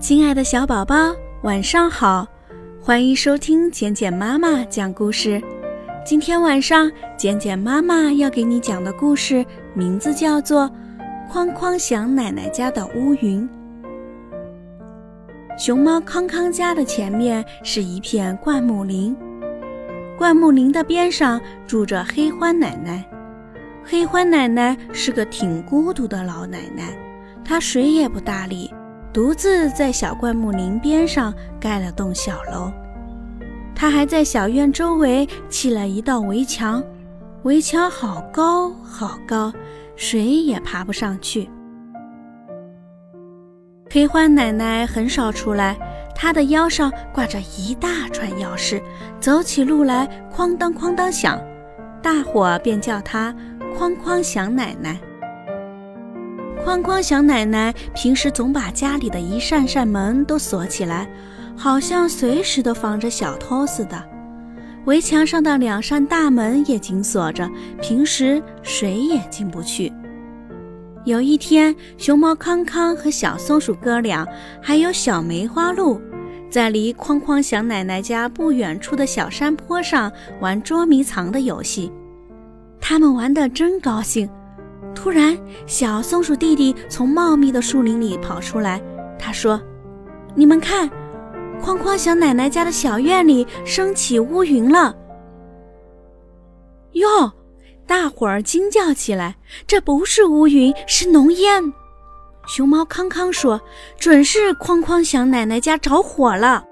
亲爱的小宝宝，晚上好！欢迎收听简简妈妈讲故事。今天晚上，简简妈妈要给你讲的故事名字叫做《哐哐响奶奶家的乌云》。熊猫康康家的前面是一片灌木林，灌木林的边上住着黑欢奶奶。黑欢奶奶是个挺孤独的老奶奶，她谁也不搭理。独自在小灌木林边上盖了栋小楼，他还在小院周围砌了一道围墙，围墙好高好高，谁也爬不上去。黑欢奶奶很少出来，她的腰上挂着一大串钥匙，走起路来哐当哐当响，大伙便叫她“哐哐响奶奶”。哐哐响奶奶平时总把家里的一扇扇门都锁起来，好像随时都防着小偷似的。围墙上的两扇大门也紧锁着，平时谁也进不去。有一天，熊猫康康和小松鼠哥俩还有小梅花鹿，在离哐哐响奶奶家不远处的小山坡上玩捉迷藏的游戏，他们玩得真高兴。突然，小松鼠弟弟从茂密的树林里跑出来。他说：“你们看，哐哐响奶奶家的小院里升起乌云了。”哟！大伙儿惊叫起来：“这不是乌云，是浓烟！”熊猫康康说：“准是哐哐响奶奶家着火了。”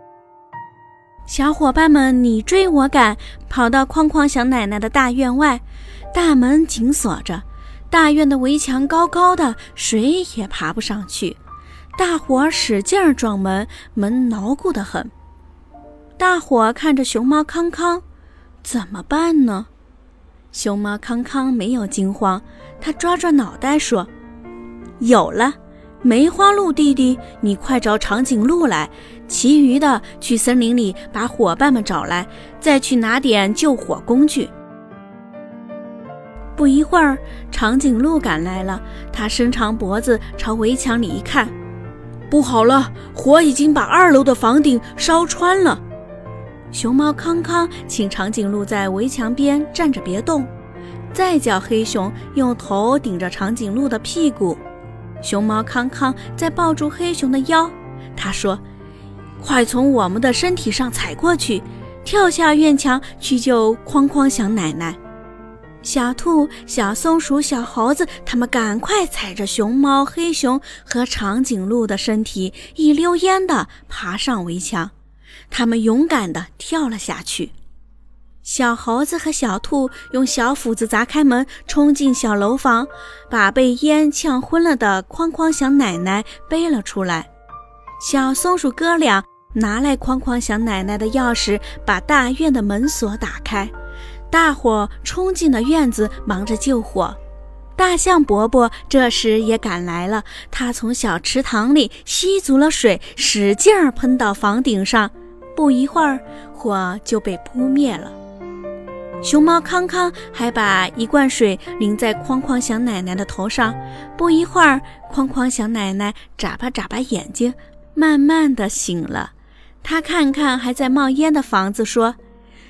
小伙伴们你追我赶，跑到哐哐响奶奶的大院外，大门紧锁着。大院的围墙高高的，谁也爬不上去。大伙儿使劲儿撞门，门牢固得很。大伙看着熊猫康康，怎么办呢？熊猫康康没有惊慌，他抓抓脑袋说：“有了，梅花鹿弟弟，你快找长颈鹿来，其余的去森林里把伙伴们找来，再去拿点救火工具。”不一会儿，长颈鹿赶来了。它伸长脖子朝围墙里一看，不好了，火已经把二楼的房顶烧穿了。熊猫康康请长颈鹿在围墙边站着别动，再叫黑熊用头顶着长颈鹿的屁股。熊猫康康再抱住黑熊的腰，他说：“快从我们的身体上踩过去，跳下院墙去救哐哐响奶奶。”小兔、小松鼠、小猴子，他们赶快踩着熊猫、黑熊和长颈鹿的身体，一溜烟地爬上围墙。他们勇敢地跳了下去。小猴子和小兔用小斧子砸开门，冲进小楼房，把被烟呛昏了的哐哐响奶奶背了出来。小松鼠哥俩拿来哐哐响奶奶的钥匙，把大院的门锁打开。大伙冲进了院子，忙着救火。大象伯伯这时也赶来了，他从小池塘里吸足了水，使劲儿喷到房顶上。不一会儿，火就被扑灭了。熊猫康康还把一罐水淋在哐哐响奶奶的头上。不一会儿，哐哐响奶奶眨巴眨巴眼睛，慢慢的醒了。他看看还在冒烟的房子，说。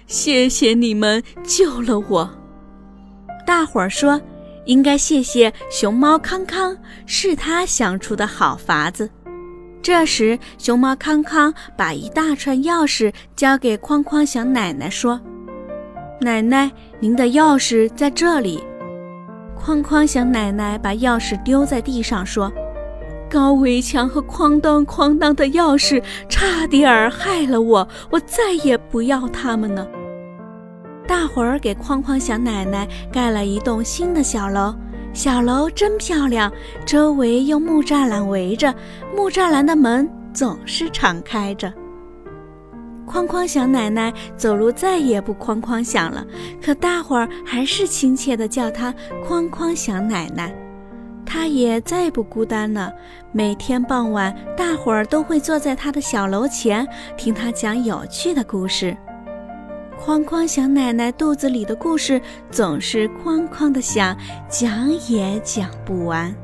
谢谢你们救了我。大伙儿说，应该谢谢熊猫康康，是他想出的好法子。这时，熊猫康康把一大串钥匙交给哐哐响奶奶，说：“奶奶，您的钥匙在这里。”哐哐响奶奶把钥匙丢在地上，说：“高围墙和哐当哐当的钥匙，差点儿害了我，我再也不要它们了。”大伙儿给哐哐响奶奶盖了一栋新的小楼，小楼真漂亮，周围用木栅栏围着，木栅栏的门总是敞开着。哐哐响奶奶走路再也不哐哐响了，可大伙儿还是亲切地叫她哐哐响奶奶。她也再不孤单了，每天傍晚，大伙儿都会坐在她的小楼前，听她讲有趣的故事。哐哐响奶奶肚子里的故事总是哐哐的响，讲也讲不完。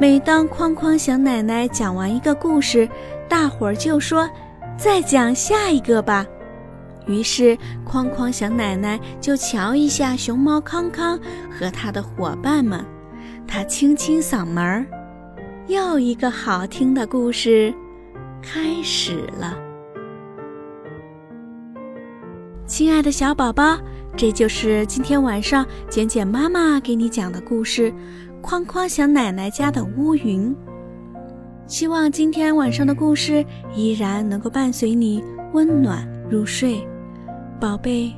每当哐哐响奶奶讲完一个故事，大伙儿就说：“再讲下一个吧。”于是，哐哐响奶奶就瞧一下熊猫康康和他的伙伴们，她清清嗓门儿，又一个好听的故事开始了。亲爱的小宝宝，这就是今天晚上简简妈妈给你讲的故事《哐哐小奶奶家的乌云》。希望今天晚上的故事依然能够伴随你温暖入睡。宝贝，